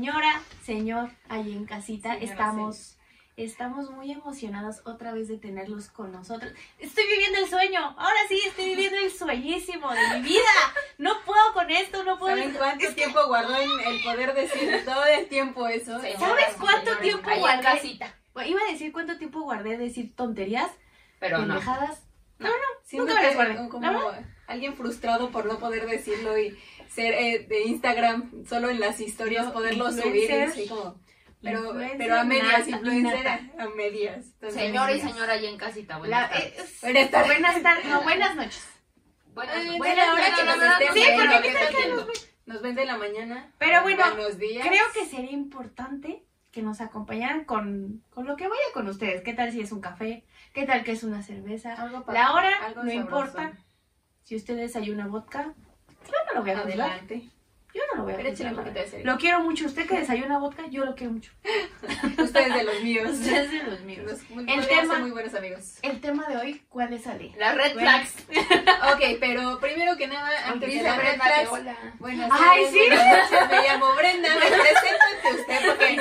señora, señor, ahí en casita, Señora, estamos, estamos muy emocionados otra vez de tenerlos con nosotros. Estoy viviendo el sueño, ahora sí, estoy viviendo el sueñísimo de mi vida. No puedo con esto, no puedo. ¿Saben cuánto tiempo guardó en el poder decir todo el tiempo eso? ¿Sabes cuánto tiempo ahí en guardé? casita. Iba a decir cuánto tiempo guardé de decir tonterías, Pero no. pendejadas. Siento Nunca me que las guardé. como ¿No? alguien frustrado por no poder decirlo y ser eh, de Instagram solo en las historias, poderlo subir así como... Pero, pero a medias, influencer a, medias. Señora y señora ahí en casita. La- Buenas tardes. eh, Buenas tardes. buenas tardes, no, buenas noches. Buenas hora noches, buenas noches. Sí, viendo, porque ¿qué ahorita tal que que nos ven de la mañana? Pero bueno, Buenos días. Creo que sería importante que nos acompañaran con, con lo que vaya con ustedes. ¿Qué tal si es un café? ¿Qué tal que es una cerveza? Algo La hora algo no sabroso. importa. Si usted desayuna vodka, yo no lo voy a juzgar. Adelante. Yo no lo voy a Pero juzgar. un poquito de. Lo quiero mucho. Usted que desayuna vodka, yo lo quiero mucho. Ustedes de los míos. Usted es de los míos. Los- El tema- ser muy buenos amigos. El tema de hoy, ¿cuál es Ale? Las red Bueno. flags. Ok, pero primero que nada, antes de las red flags, hola. Buenas Ay, tardes, sí. buenas noches, me llamo Brenda, me presento ante usted porque.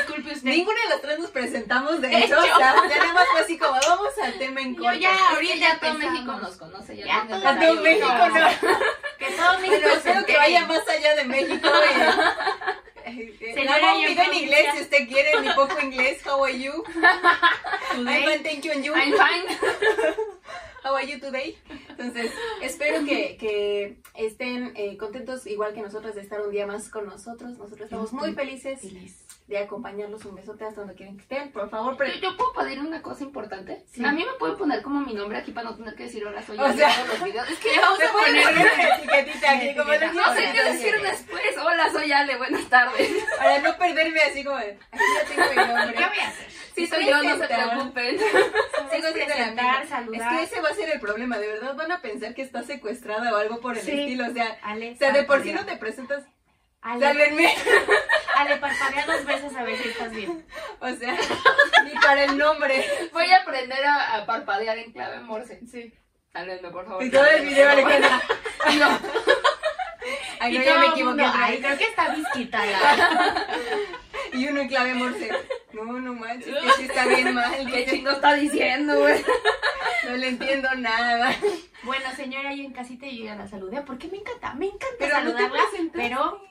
Ninguna de las tres nos presentamos de hecho, o sea, ya nada más fue así como vamos al tema en Yo corto. ya, Es que ahorita ya todo. México nos conoce. Ya, Ya todo desayuno. México no, Que todo México pero espero que vaya más allá de México. Señora, un y en inglés si usted quiere, mi poco inglés, how are you? Today. I'm fine, thank you and you. I'm fine. How are you today? Entonces, espero que, que estén eh, contentos igual que nosotros de estar un día más con nosotros. Nosotros estamos muy felices Feliz. De acompañarlos. Un besote hasta donde quieren que estén. Por favor, pre- Yo, yo puedo pedir una cosa importante. Sí. A mí me pueden poner como mi nombre aquí para no tener que decir hola soy yo en sea- todos los videos. Es que Le vamos a poner poner una etiquetita aquí como de no sé qué decir después. Hola soy Ale, buenas tardes. Para no perderme así como de, aquí ya tengo mi nombre. ¿Qué voy a hacer? Sí soy yo, no se preocupen. Sigo siendo la presentar, saludar. Es que ese va a ser el problema. De verdad van a pensar que estás secuestrada o algo por el Sí. estilo. O sea, Ale, o sea de por sí no te presentas. Ale, Sálvenme. Ale, parpadea dos veces a ver si estás bien. O sea, ni para el nombre. Voy a aprender a, a parpadear en clave morse. Sí. Sálvenme, por favor. Y todo el video Alejandra. No. Ay, y no, ya me equivoqué. mundo, Ay, creo que está visquita la... Y uno en clave morse. No, no manches, que sí está bien mal. ¿Qué chingo está diciendo, güey? no le entiendo nada. Bueno, señora, yo en casita yo ya la saludé porque me encanta, me encanta Pero no saludarla, pero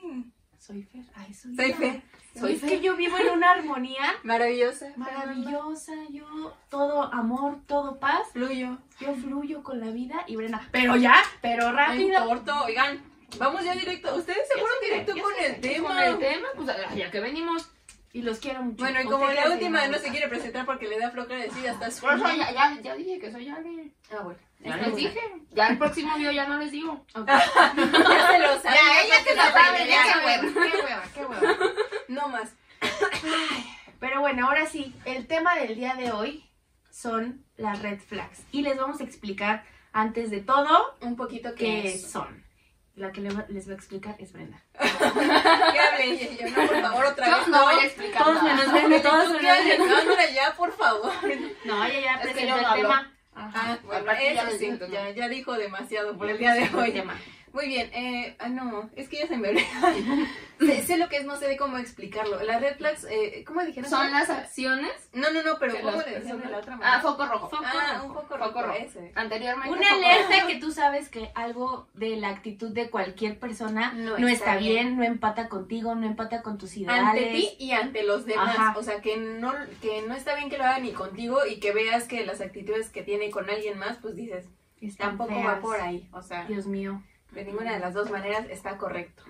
soy Fer, ay, soy Soy. Fer. Soy es que yo vivo en una armonía Maravillosa. maravillosa, yo todo amor, todo paz, Fluyo. yo fluyo con la vida y Brenda, pero ya, pero rápido. corto, oigan. Vamos ya directo. Ustedes se fueron directo con sé. el tema. Con el tema, pues ya que venimos. Y los quiero mucho. Bueno, y ¿Usted como qué la última no se quiere presentar porque le da flojera decir hasta su. Ya, ya, ya dije que soy Ale. Ah, bueno. Ya les dije. Ya el próximo video ya no les digo. Ya se lo saben. Ya, ella que lo sabe, ya, qué qué hueva, qué hueva, qué hueva. No más. Pero bueno, ahora sí, el tema del día de hoy son las red flags. Y les vamos a explicar antes de todo Un poquito qué que es. son. La que le va- les va a explicar es Brenda. Que hable ella. Yo no, por favor, otra vez. no voy a explicar Todos nada. menos Brenda, todos ¿Tú menos? Brenda. Ya, por favor. No, ella ya presentó no el hablo. tema. Ah, bueno, aparte ya eso sí, no. ya, ya dijo demasiado por el día de hoy. tema. Muy bien, eh, ah, no, es que ya se me olvidó. sé, sé lo que es, no sé de cómo explicarlo. Las red flags, eh, ¿cómo dijeron? Son las acciones No, no, no, pero ¿cómo las le decían de la otra Ah, foco rojo. Foco Ah, rojo. un poco Foco rojo, rojo. ese. Anteriormente. Una foco alerta que tú sabes que algo de la actitud de cualquier persona No no, está está bien. bien. no empata contigo, no empata con tus ideales. Ante ti y ante los demás. Ajá. O sea, que no, que no está bien que lo haga ni contigo y que veas que las actitudes que tiene con alguien más, pues dices, Están tampoco feas. va por ahí. O sea, Dios mío. De ninguna de las dos maneras está correcto.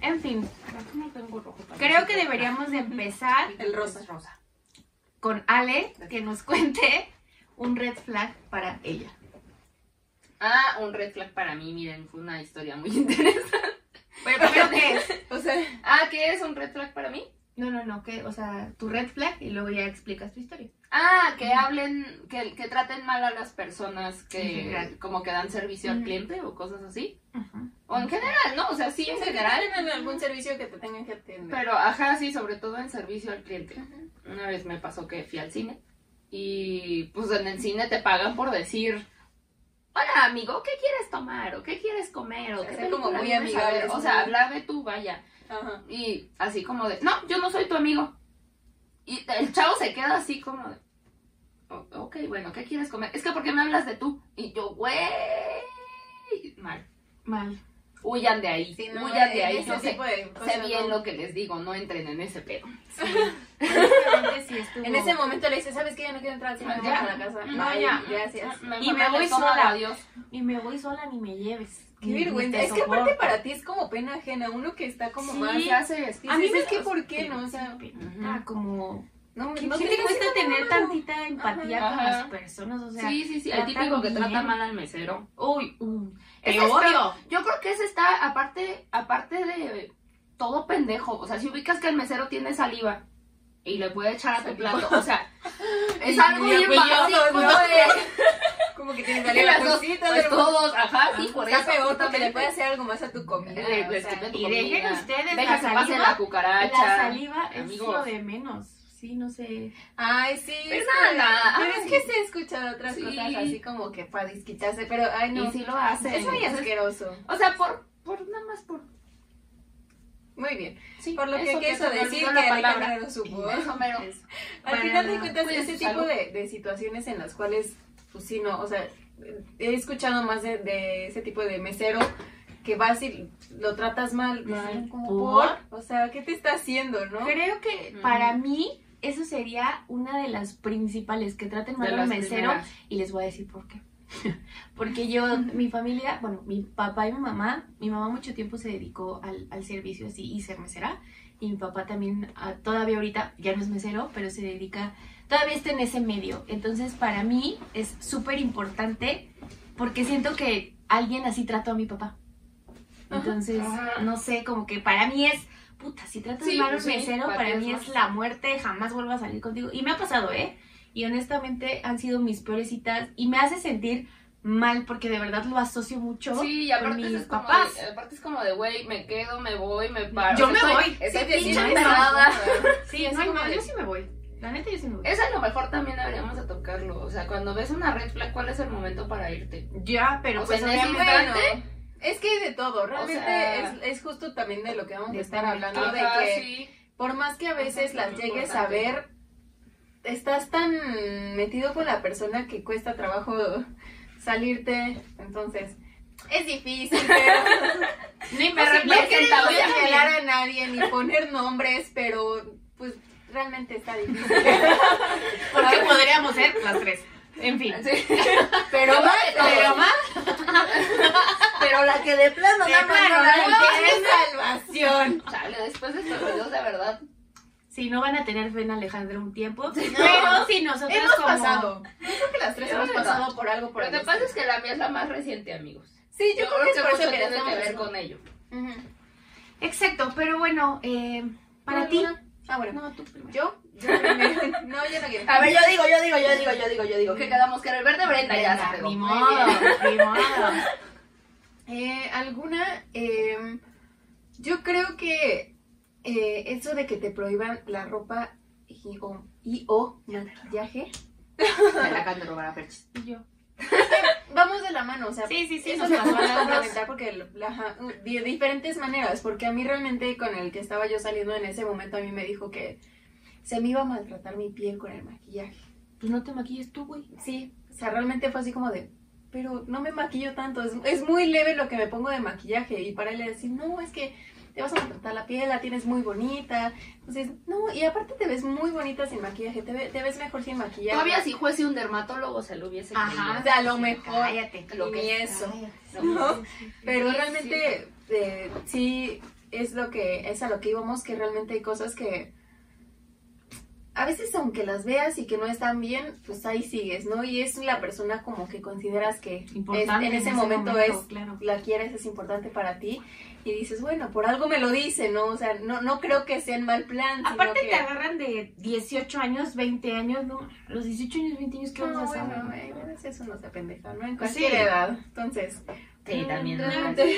En fin, Aquí no tengo rojo para creo que deberíamos de empezar El rosa. Es rosa. con Ale, que nos cuente un red flag para ella. Ah, un red flag para mí, miren, fue una historia muy interesante. Pero primero, ¿qué es? O sea, Ah, ¿qué es un red flag para mí? No, no, no, que, o sea, tu red flag y luego ya explicas tu historia. Ah, que hablen, que, que traten mal a las personas que como que dan servicio al cliente o cosas así. O en general, ¿no? O sea, sí en en general. en algún servicio que te tengan que atender. Pero, ajá, sí, sobre todo en servicio al cliente. Una vez me pasó que fui al cine y pues en el cine te pagan por decir hola amigo, ¿qué quieres tomar? ¿O qué quieres comer? ¿O O sea, qué ser como muy vienes a ver?". amigables, O sea, hablar de tú, vaya. Ajá. Y así como de, no, yo no soy tu amigo. Y el chavo se queda así como de, "O- ok, bueno, ¿qué quieres comer? Es que ¿por qué me hablas de tú? Y yo, güey, mal. Mal. Huyan de ahí, Sí, no, huyan de ahí. Yo sé, sé bien no. lo que les digo, no entren en ese pedo. Honestamente, sí estuvo- En ese momento le dices, ¿sabes qué? Ya no quiero entrar Ya. vamos a la casa. No, Bye, ya. Gracias. Y me voy sola. Adiós. Y me voy sola ni me lleves. Qué vergüenza. Es que aparte para ti es como pena ajena. Uno que está como Sí. más. ¿Qué haces? A mí es que ¿por qué no? O sea, Ah, como... no, ¿Qué, no tiene te que cuesta tener malo. tantita empatía Ajá. con las personas? O sea, sí, sí, sí. El típico que trata mal al mesero. Uy, uy, te odio. Yo creo que ese está, aparte, aparte de todo pendejo. O sea, si ubicas que el mesero tiene saliva y le puede echar a tu plato. O sea, es algo bien básico. ¿no? De- Como que tienes Y saliva las la dos, pues todos, ajá, sí, por Está eso. peor porque le puede hacer algo más a tu comida. Tu y dejen ustedes Deja la saliva, la cucaracha. La saliva es Amigos. lo de menos. Sí, no sé. Ay, sí. Pero es que- nada, Pero es que se he escuchado otras Sí. cosas así como que para desquitarse, pero ay no. Y sí lo hacen. es muy asqueroso. O sea, por, por nada más por. Muy bien. Sí, Por lo que quiso decir que palabra. Eso mero. Al final de cuentas, cuide ese su tipo de, de situaciones en las cuales, pues sí, no, o sea, he escuchado más de, de ese tipo de mesero que vas y lo tratas mal, Mal. dicen como ¿Por? por, o sea, ¿qué te está haciendo, no? Creo que Mm. para mí eso sería una de las principales, que traten mal al mesero primeras. y les voy a decir por qué. Porque yo, mi familia, bueno, mi papá y mi mamá, mi mamá mucho tiempo se dedicó al, al servicio así y ser mesera. Y mi papá también, ah, todavía ahorita, ya no es mesero, pero se dedica, todavía está en ese medio. Entonces, para mí es súper importante porque siento que alguien así trató a mi papá. Entonces, Ajá. no sé, como que para mí es, puta, si tratas Sí, mal a un sí, mesero, para mí es la muerte, jamás vuelvo a salir contigo. Y me ha pasado, ¿eh? Y honestamente han sido mis peores citas y me hace sentir mal porque de verdad lo asocio mucho Sí, y con mis es como papás. de, aparte es como de, güey, me quedo, me voy, me paro. Yo O sea, me estoy- voy. Estoy pinche sientes encerrada. Sí, es no hay de- yo sí me voy. La neta, yo sí me voy. Eso a lo mejor también deberíamos de tocarlo. O sea, cuando ves una red flag, ¿cuál es el momento para irte? Ya, pero O pues sea, obviamente... es que hay de todo, realmente sea- es, es justo también de lo que vamos a estar hablando, de que sí. por más que a veces es las llegues a ver, estás tan metido con la persona que cuesta trabajo salirte, entonces es difícil, pero Ni Me no o sea, señalar a nadie ni poner nombres, pero pues realmente está difícil. Porque podríamos ser las tres. En fin. Sí. Pero más, Pero más, Pero la que de plano De más plano, no la no, entiende. salvación. Chale, después de estos videos de verdad. si no van a tener fe en Alejandro un tiempo, pero si nosotros Hemos como... pasado. Yo creo que las tres Es hemos pasado por algo por Lo que pasa es que la mía es la más reciente, amigos. Sí, yo, creo que es por eso que tiene que ver con ello. Exacto, pero bueno, eh, para ¿Tú ti... Ah, bueno. No, tú primero. ¿Yo? No, yo no quiero. A ver, yo digo, yo digo, yo digo, yo digo, yo digo. Que quedamos que era el verde Brenda ya se pegó. Ni modo, ni modo. Eh, ¿Alguna? Eh, yo creo que eh, eso de que te prohíban la ropa y o, y, o maquillaje, Me la acaban de robar a Perchis. Y yo. vamos de la mano, o sea, Sí, sí, sí, eso nos pasó a porque la- ajá, de diferentes maneras, porque a mí realmente con el que estaba yo saliendo en ese momento a mí me dijo que se me iba a maltratar mi piel con el maquillaje. Pues no te maquilles tú, güey. Sí, o sea, realmente fue así como de, pero no me maquillo tanto, es, es muy leve lo que me pongo de maquillaje y para él le decir, no, es que te vas a maltratar la piel, la tienes muy bonita, entonces, no, y aparte te ves muy bonita sin maquillaje, te, ve- te ves mejor sin maquillaje. Todavía si fuese un dermatólogo se lo hubiese Ajá, o sea, a lo mejor, Cállate. Lo que es, eso. Pero Sí, realmente eh, sí es lo que es a lo que íbamos, que realmente hay cosas que a veces aunque las veas y que no están bien, pues ahí sigues, ¿no? Y es la persona como que consideras que es- Importante en ese momento, es claro. la quieres, es importante para ti y dices, bueno, por algo me lo dice, ¿no? O sea, no, no creo que sea en mal plan. sino Aparte que... te agarran de 18 años, 20 años, ¿no? Los 18 años, 20 años, ¿qué No, vamos a hacer? bueno, veces uno se pendeja, ¿no? En cualquier sí. edad. Entonces, Sí, también. ¿no? realmente...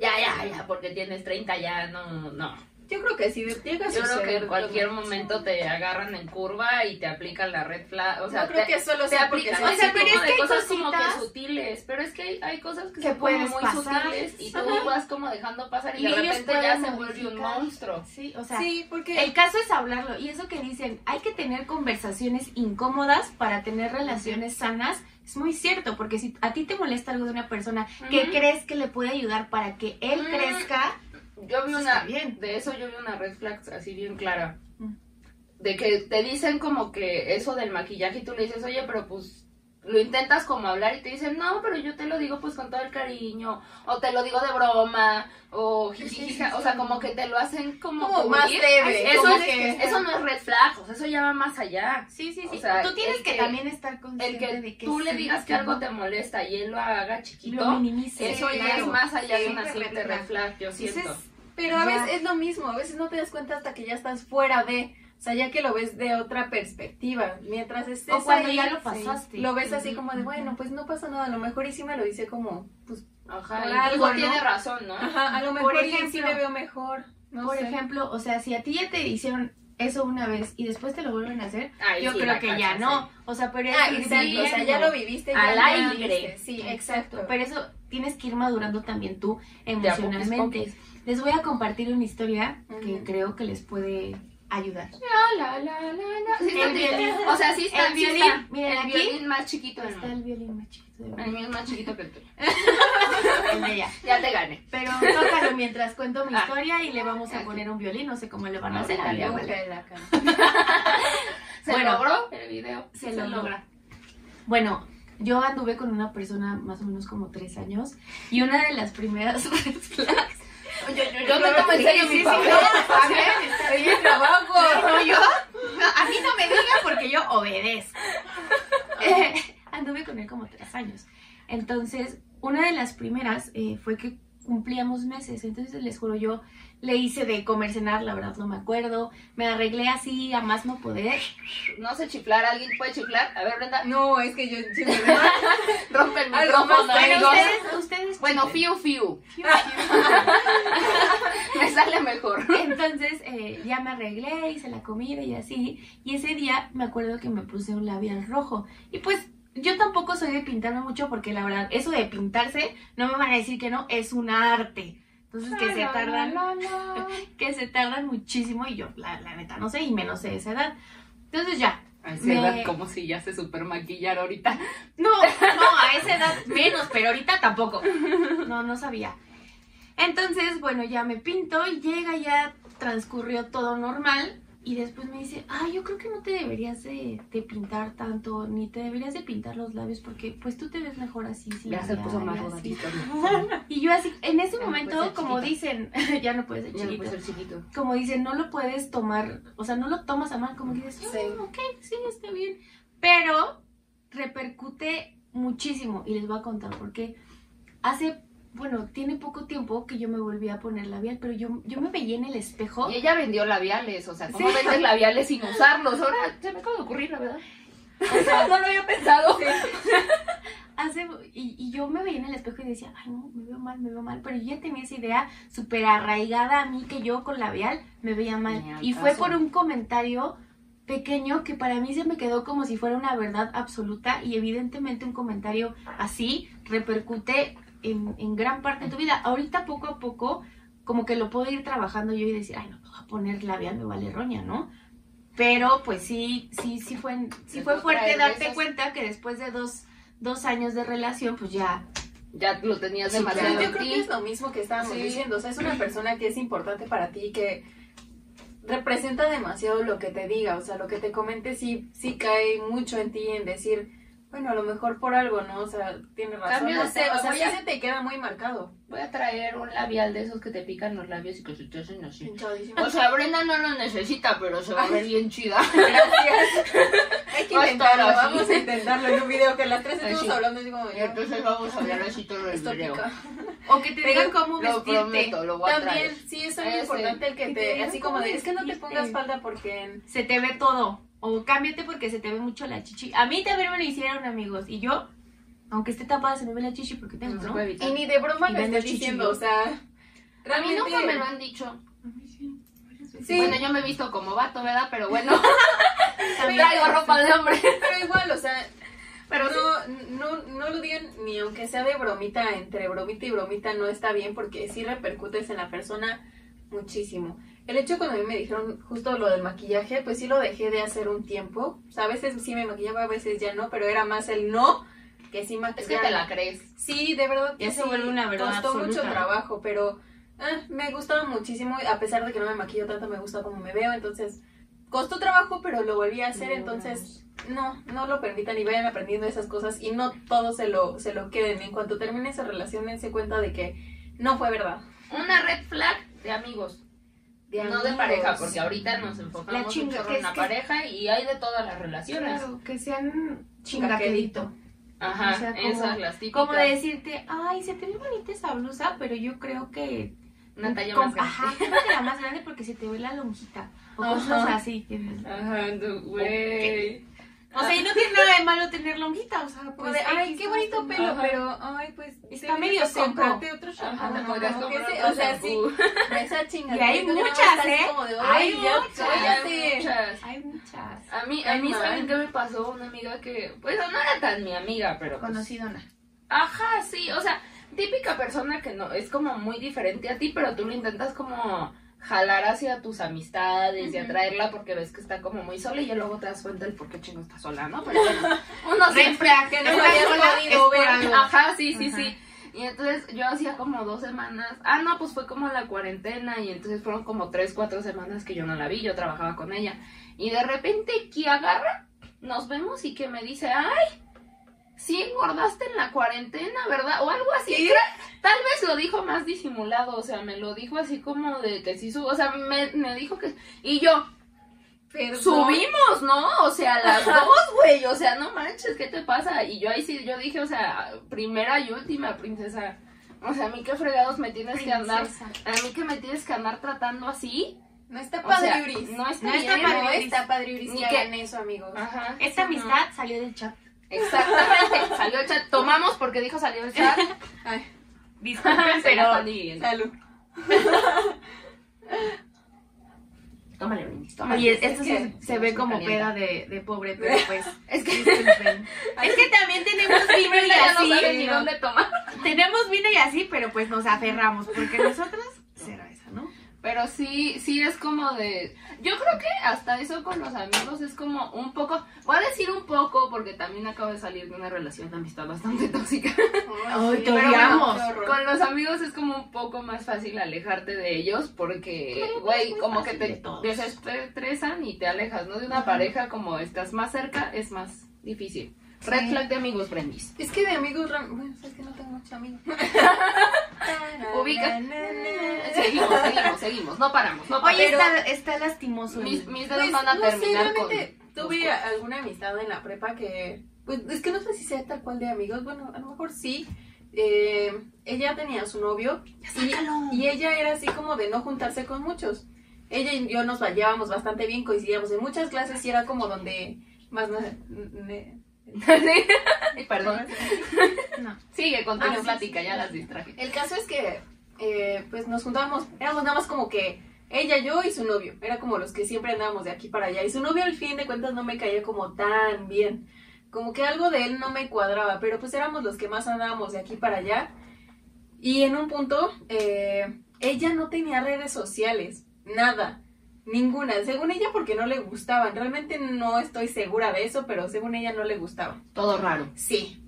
Ya, ya, ya, porque tienes 30 ya, no, no. Yo creo que si llega a Yo creo que en cualquier lo- momento te agarran en curva y te aplican la red flag. O sea, no creo te, que solo te sea porque aplican. O sea, pero es que hay cosas como que sutiles. Pero es que hay, hay cosas que, Que son como muy pasar. sutiles y tú Ajá. vas como dejando pasar y, Y de repente ya se vuelve un monstruo. Sí, o sea, Sí, porque el caso es hablarlo. Y eso que dicen, hay que tener conversaciones incómodas para tener relaciones sanas. Es muy cierto, porque si a ti te molesta algo de una persona que crees que le puede ayudar para que él Mm. crezca, Yo vi una, bien. de eso yo vi una red flag así bien clara. Mm. De que te dicen como que eso del maquillaje y tú le dices, oye, pero pues lo intentas como hablar y te dicen, no, pero yo te lo digo pues con todo el cariño, o te lo digo de broma, o sí, o sea, como que te lo hacen como, como más leve. Eso, es, que- eso no es red flag, o sea, eso ya va más allá. sí, sí, sí. O sea, Tú tienes el que, que- también estar El consciente que, de que tú le digas que algo te molesta y él lo haga chiquito, lo minimice. eso ya es más allá de una simple red flag, yo Entonces, siento. Pero a veces es lo mismo, a veces no te das cuenta hasta que ya estás fuera de, o sea, ya que lo ves de otra perspectiva, mientras estés O cuando ahí, ya lo pasaste. lo ves así como de, bueno, pues no pasa nada, a lo mejor y sí me lo dice como, pues, Ajá, por algo, ¿no? tiene razón, ¿no? ajá, a lo Por mejor y sí ejemplo- me veo mejor, no Por sé. ejemplo, o sea, si a ti ya te hicieron eso una vez y después te lo vuelven a hacer, yo sí creo que ya no. O sea, pero Ah, o sea, ya lo viviste, Al aire. viviste, sí, exacto. Pero eso tienes que ir madurando también tú emocionalmente. Les voy a compartir una historia que creo que les puede ayudar. La, la, la, la, la. Sí, El está- violín. O sea, sí está El sí violín, está. miren, el aquí violín más chiquito Está mundo. el violín más chiquito de El mío es más chiquito que el tuyo. El de ella. Ya te gané. Pero tócalo mientras cuento mi Ah. historia y le vamos a poner un violín. No sé cómo le van a Ah, hacer. dale, vale. La cara. ¿Se Bueno. logró el video? Se logra. Bueno, yo anduve con una persona más o menos como tres años y una de las primeras red flags. Yo, yo, yo me tomo en serio Sí, mi sí, papel. no, a ver, Oye, trabajo. No, yo, no, a mí no me digan porque yo obedezco. Eh, anduve con él como tres años. Entonces, una de las primeras eh, fue que cumplíamos meses. Entonces, les juro, yo le hice de comer cenar, la verdad no me acuerdo. Me arreglé así a más no poder. No sé chiflar. ¿Alguien puede chiflar? A ver, Brenda. No, es que yo veo. Rompe el micrófono, amigos. ustedes, ustedes. Bueno, fiu, fiu. Fiu, fiu. Me sale mejor. Entonces eh, ya me arreglé, hice la comida y así. Y ese día me acuerdo que me puse un labial rojo. Y pues yo tampoco soy de pintarme mucho porque la verdad, eso de pintarse, no me van a decir que no, es un arte. Entonces que se tardan, que se tardan muchísimo y yo la, la neta no sé y menos de esa edad. Entonces ya. Me- se ve como si ya se super maquillar ahorita. No, no, a esa edad menos, pero ahorita tampoco. No, no sabía. Entonces, bueno, ya me pinto y llega, ya transcurrió todo normal. Y después me dice, ah, yo creo que no te deberías de, de pintar tanto, ni te deberías de pintar los labios, porque pues tú te ves mejor así. sin Ya se puso más y así". rodadito. Y yo así, en ese Ya momento, como chiquito. dicen, ya no puedes ser Ya no chiquito, puede ser chiquito. como dicen, no lo puedes tomar, o sea, no lo tomas a mal, como que dices, Sí. "Ah, ok, sí, está bien. Pero repercute muchísimo y les voy a contar porque hace, bueno, tiene poco tiempo que yo me volví a poner labial, pero yo, yo me veía en el espejo. Y ella vendió labiales, o sea, ¿cómo Sí. vendes labiales sin usarlos? Ahora se me acaba de ocurrir, la verdad. O sea, no lo había pensado. hace y, y yo me veía en el espejo y decía, ay no, me veo mal, me veo mal, pero yo ya tenía esa idea súper arraigada a mí que yo con labial me veía mal. Y fue por un comentario pequeño que para mí se me quedó como si fuera una verdad absoluta y evidentemente un comentario así repercute en, en gran parte de tu vida. Ahorita poco a poco como que lo puedo ir trabajando yo y decir, ay no, me voy a poner labial, me vale roña, ¿no? Pero pues sí, sí, sí fue, sí fue fuerte darte esas- cuenta que después de dos, dos años de relación, pues ya Ya lo tenías Sí, demasiado yo creo que es lo mismo que estábamos Sí. diciendo. O sea, es una persona que es importante para ti, que representa demasiado lo que te diga. O sea, lo que te comente sí, sí cae mucho en ti en decir, bueno, a lo mejor por algo, ¿no? O sea, tiene razón. Cambio de tema, o sea, voy sí se te queda muy marcado. Voy a traer un labial de esos que te pican los labios y que se te hacen así. Pinchadísimo. O sea, Brenda no lo necesita, pero se va a ver bien chida. Gracias. Hay que intentarlo, así. vamos a intentarlo en un video que las tres Así. estamos hablando así como Y entonces vamos a hablar así todo el esto video. pica. o que te digan cómo Lo vestirte. prometo, lo voy a También, sí, es muy Ese. importante el que Que te te, digan así como de, es que no te pongas falda porque se te ve todo. O cámbiate porque se te ve mucho la chichi. A mí también me lo hicieron, amigos. Y yo, aunque esté tapada, se me ve la chichi porque tengo, No. Y ni de broma Y lo vende estés chichi, diciendo, o sea, A mí nunca me lo han dicho. A mí sí. Bueno, yo me he visto como vato, ¿verdad? Pero bueno, traigo ropa de hombre. Pero igual, o sea, Pero no, no, no lo digan ni aunque sea de bromita, entre bromita y bromita no está bien porque sí repercutes en la persona muchísimo. El hecho cuando a mí me dijeron justo lo del maquillaje, pues sí lo dejé de hacer un tiempo. O sea, a veces sí me maquillaba, a veces ya no, pero era más el no que sí Es maquillar. que te la crees. Sí, de verdad. que Ya se sí, vuelve una verdad Costó mucho trabajo, pero ah, me gustaba muchísimo. A pesar de que no me maquillo tanto, me gusta como me veo. Entonces, costó trabajo, pero lo volví a hacer. Entonces, no, no lo permitan y vayan aprendiendo esas cosas. Y no todo se lo, se lo queden. En cuanto termine esa relación, dense cuenta de que no fue verdad. Una red flag de amigos. De no de pareja, porque ahorita nos La enfocamos chinga- mucho que en la que- pareja y hay de todas las relaciones. Claro, que sean Chingaquedito. Ajá, O sea, como- esas las típicas. Como de decirte, ay, se te ve bonita esa blusa, pero yo creo que... Una talla más grande. Ajá, cómpratela más grande porque se te ve la lonjita. O Ajá. cosas así. Ajá, güey. O sea, y no tiene nada de malo tener lonjita, o sea, pues... de, ay, qué no bonito pelo. Ajá. pero, ay, pues, Está medio seco. comprarte otro shampoo. Ajá, ¿no? Como que otro O sea, sí, esa chingada. Y hay no muchas, ¿eh? como de, Hay "Ay, ya, muchas. cállate". Hay muchas. Hay muchas. A mí, a mí. ¿saben qué me pasó? Una amiga que, pues no era tan mi amiga, pero... pues, Conocidona. Ajá, sí, o sea, típica persona que no, es como muy diferente a ti, pero tú lo intentas como jalar hacia tus amistades y atraerla porque ves que está como muy sola y ya luego te das cuenta del por qué chingo está sola, ¿no? Pero bueno, uno siempre... flag, que no Está sola, es. Ajá, sí, sí, Ajá. sí. Y entonces yo hacía como dos semanas, ah, no, pues fue como la cuarentena y entonces fueron como tres, cuatro semanas que yo no la vi, yo trabajaba con ella. Y de repente que agarra, nos vemos y que me dice, ay, sí engordaste en la cuarentena, ¿verdad? O algo así. Tal vez lo dijo más disimulado, o sea, me lo dijo así como de que sí, su o sea, me, me dijo que... Y yo, Perdón. subimos, ¿no? O sea, las dos, güey, o sea, no manches, ¿qué te pasa? Y yo ahí sí, yo dije, o sea, primera y última princesa. O sea, a mí qué fregados me tienes que andar, Princesa. a mí que me tienes que andar tratando así. No está O sea, padre, Uris. no está No bien. está padre. No está padre, Uris, Ni que hagan eso, amigos. Ajá. Esta amistad salió del chat. Exactamente, salió el chat. Tomamos porque dijo salió el chat. Ay, Disculpen, Se pero... salud. Tómale, brindis, tómale. Oye, es esto que sí se ve se como calienta. peda de, de pobre, pero pues... Es que es que también tenemos vino y no así. sabe ni dónde tomar. Tenemos vino y así, pero pues nos aferramos, porque nosotros... Pero sí, sí es como de... Yo creo que hasta eso con los amigos es como un poco... Voy a decir un poco porque también acabo de salir de una relación de amistad bastante tóxica. Ay, te pero bueno. Con los amigos es como un poco más fácil alejarte de ellos porque, güey, como que te desestresan y te alejas, ¿no? De una pareja como estás más cerca es más difícil. Red Sí. flag de amigos, Brendis. Es que de amigos, bueno, es que no tengo muchos amigos. Ubica. Seguimos, seguimos, seguimos. No paramos, no paramos. Oye, Pero- está, está lastimoso. mis, dedos Pues, van a no sé, terminar con... tuve alguna amistad en la prepa que, pues es que no sé si sea tal cual de amigos, bueno, a lo mejor sí. Eh, ella tenía su novio y, ella era así como de no juntarse con muchos. Ella y yo nos llevábamos bastante bien, coincidíamos en muchas clases y era como donde más... Perdón. No. Sigue con tu Ah, sí, plática, sí. ya las distraje. El caso es que, eh, pues nos juntábamos, éramos nada más como que ella, yo y su novio. Era como los que siempre andábamos de aquí para allá. Y su novio al fin de cuentas no me caía como tan bien. Como que algo de él no me cuadraba, pero pues éramos los que más andábamos de aquí para allá. Y en un punto, eh, ella no tenía redes sociales, nada, ninguna. Según ella porque no le gustaban. Realmente no estoy segura de eso, pero según ella no le gustaban. Todo raro. Sí.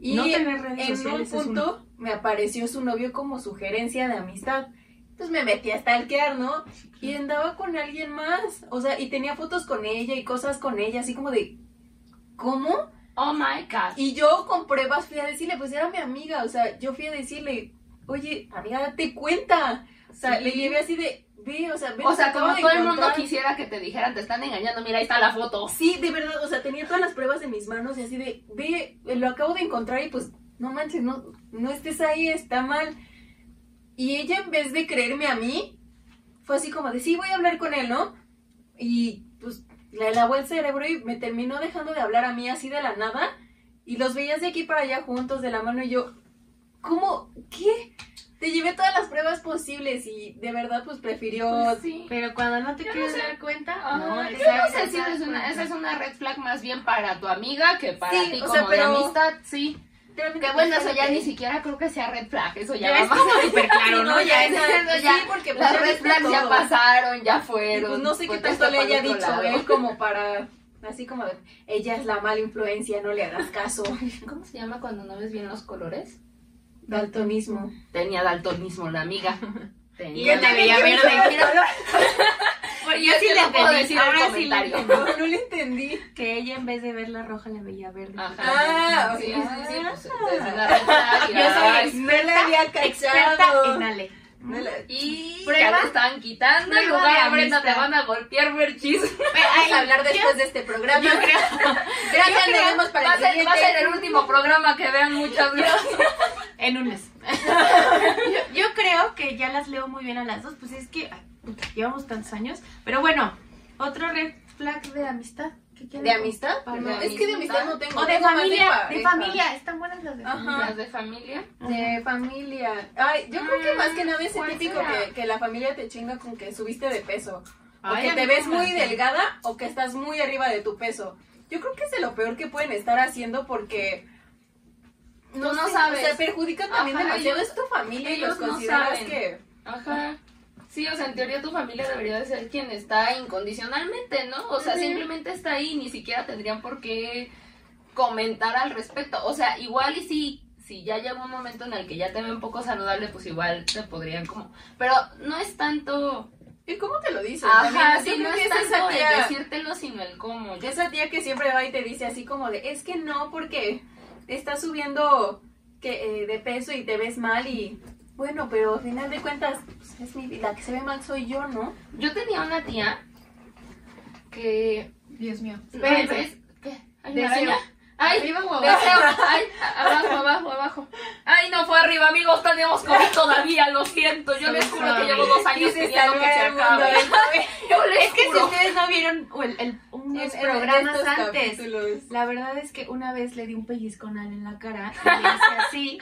Y No tener redes en un sociales punto me apareció su novio como sugerencia de amistad. Entonces me metí a stalkear, ¿no? Y andaba con alguien más. O sea, y tenía fotos con ella y cosas con ella, así como de. ¿Cómo? Oh my god. Y yo con pruebas fui a decirle, pues era mi amiga. O sea, yo fui a decirle, oye, amiga, date cuenta. O sea, Sí. le llevé así de, ve, o sea, ve. O sea, como todo el mundo encontrar". quisiera que te dijeran, te están engañando, mira, ahí está la foto. Sí, de verdad, o sea, tenía todas las pruebas en mis manos y así de, ve, lo acabo de encontrar y pues, no manches, no, no estés ahí, está mal. Y ella en vez de creerme a mí, fue así como de, sí, voy a hablar con él, ¿no? Y pues le lavó el cerebro y me terminó dejando de hablar a mí así de la nada. Y los veías de aquí para allá juntos de la mano y yo, ¿cómo? ¿Qué? Te llevé todas las pruebas posibles y de verdad pues prefirió... Pues sí. Pero cuando no te Yo no quieres sé. dar cuenta, Ajá, no te yo no sabes sé si dar esa es, una, cuenta. esa es una red flag más bien para tu amiga que para Sí, ti como sea, de pero- amistad, sí. Que bueno, eso ya ni siquiera creo que sea red flag, eso ya, Ya es como súper claro, ¿no? ya, eso esa- ya- sí, porque pues, Las red flags ya pasaron, ya fueron. pues no sé qué Pues, tanto esto le haya dicho lado. él como para... Así como ella es la mala influencia, no le hagas caso. ¿Cómo se llama cuando no ves bien los colores? Daltonismo. Tenía daltonismo la amiga. Y Tenía yo te veía ¿Quién verde. Pues Y yo sí le puedo entendí. decir Ahora sí. No, no le entendí. Que ella en vez de ver la roja le veía verde. Ajá. Ah, sí, sí, sí, pues red flag. y Yo soy ay, No la había Experta cachado. en Ale. No la- Y Prueba- ya te están quitando el lugar Brenda, te van a golpear Merchis. Vamos a hablar después de este programa. Yo creo, Gracias, nos creo- vemos para Va a, el siguiente. va a ser el último programa que vean, muchas gracias. En un mes. yo, yo creo que ya las leo muy bien a las dos, pues es que ay, puta, llevamos tantos años. Pero bueno, otro red flag de amistad. ¿Qué? ¿De amistad? No, es que de amistad no tengo. O de familia, de familia, están buenas las de Ajá. familia. Las de familia. De familia. Ay, yo creo que más que nada ese ¿Cuál típico que, que la familia te chinga con que subiste de peso. O Ay, que te ves muy delgada o que estás muy arriba de tu peso. Yo creo que es de lo peor que pueden estar haciendo porque... Tú no sé, sabes. O sea, perjudica también Ajá, demasiado. ellos- es tu familia y ellos los no saben. que... Ajá. Sí, o sea, en teoría tu familia debería de ser quien está incondicionalmente, ¿no? O sea, simplemente está ahí, ni siquiera tendrían por qué comentar al respecto. O sea, igual y si, si ya llega un momento en el que ya te ven poco saludable, pues igual te podrían como... Pero no es tanto... ¿Y cómo te lo dices? Ajá, sí, no que es es esa tanto el tía- decírtelo, sino el cómo. Esa tía que siempre va y te dice así como de, es que no, porque estás subiendo que, eh, de peso y te ves mal y... Bueno, pero al final de cuentas, pues, es mi, la que se ve mal soy yo, ¿no? Yo tenía una tía que... Dios mío. ¿Qué? ¿Hay una Deseo. araña? ¡Ay! Arriba o abajo. Deseo. Ay, abajo, abajo, abajo. Ay, no fue arriba, amigos. Tenemos COVID todavía, lo siento. Yo les juro que llevo dos años pidiendo que se acabe. Yo les Es que si ustedes no vieron o el, el- unos programas antes, capítulos. la verdad es que una vez le di un pellizconal en la cara y le hice así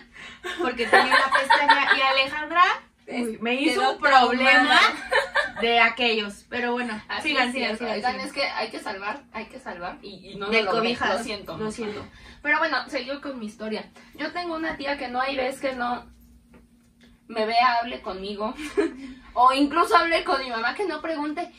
porque tenía una pestaña y Alejandra uy, me hizo un problema de aquellos. Pero bueno, Así sigan, es sigan, sigan, es que hay que salvar, hay que salvar. Y, y no de lo cobijas. Lo siento. Lo siento. Pero bueno, seguido con mi historia. Yo tengo una tía que no hay vez que no me vea, hable conmigo. o incluso hable con mi mamá que no pregunte.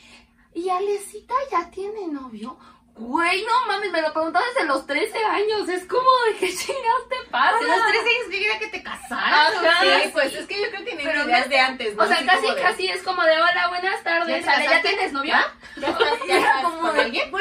¿Y Alecita ya tiene novio? Güey, no mames, me lo preguntó desde los 13 años. Es como de qué chingados te pasa. Hace los tres años que quería que te casaras. ¿o Ajá. Sí, pues es que yo creo que tienen ideas no- de antes, ¿no? O sea, Así casi, de, casi es como de hola, buenas tardes. te ¿Ya casaste? tienes novio? ¿Ya ya estás Como con de, alguien? O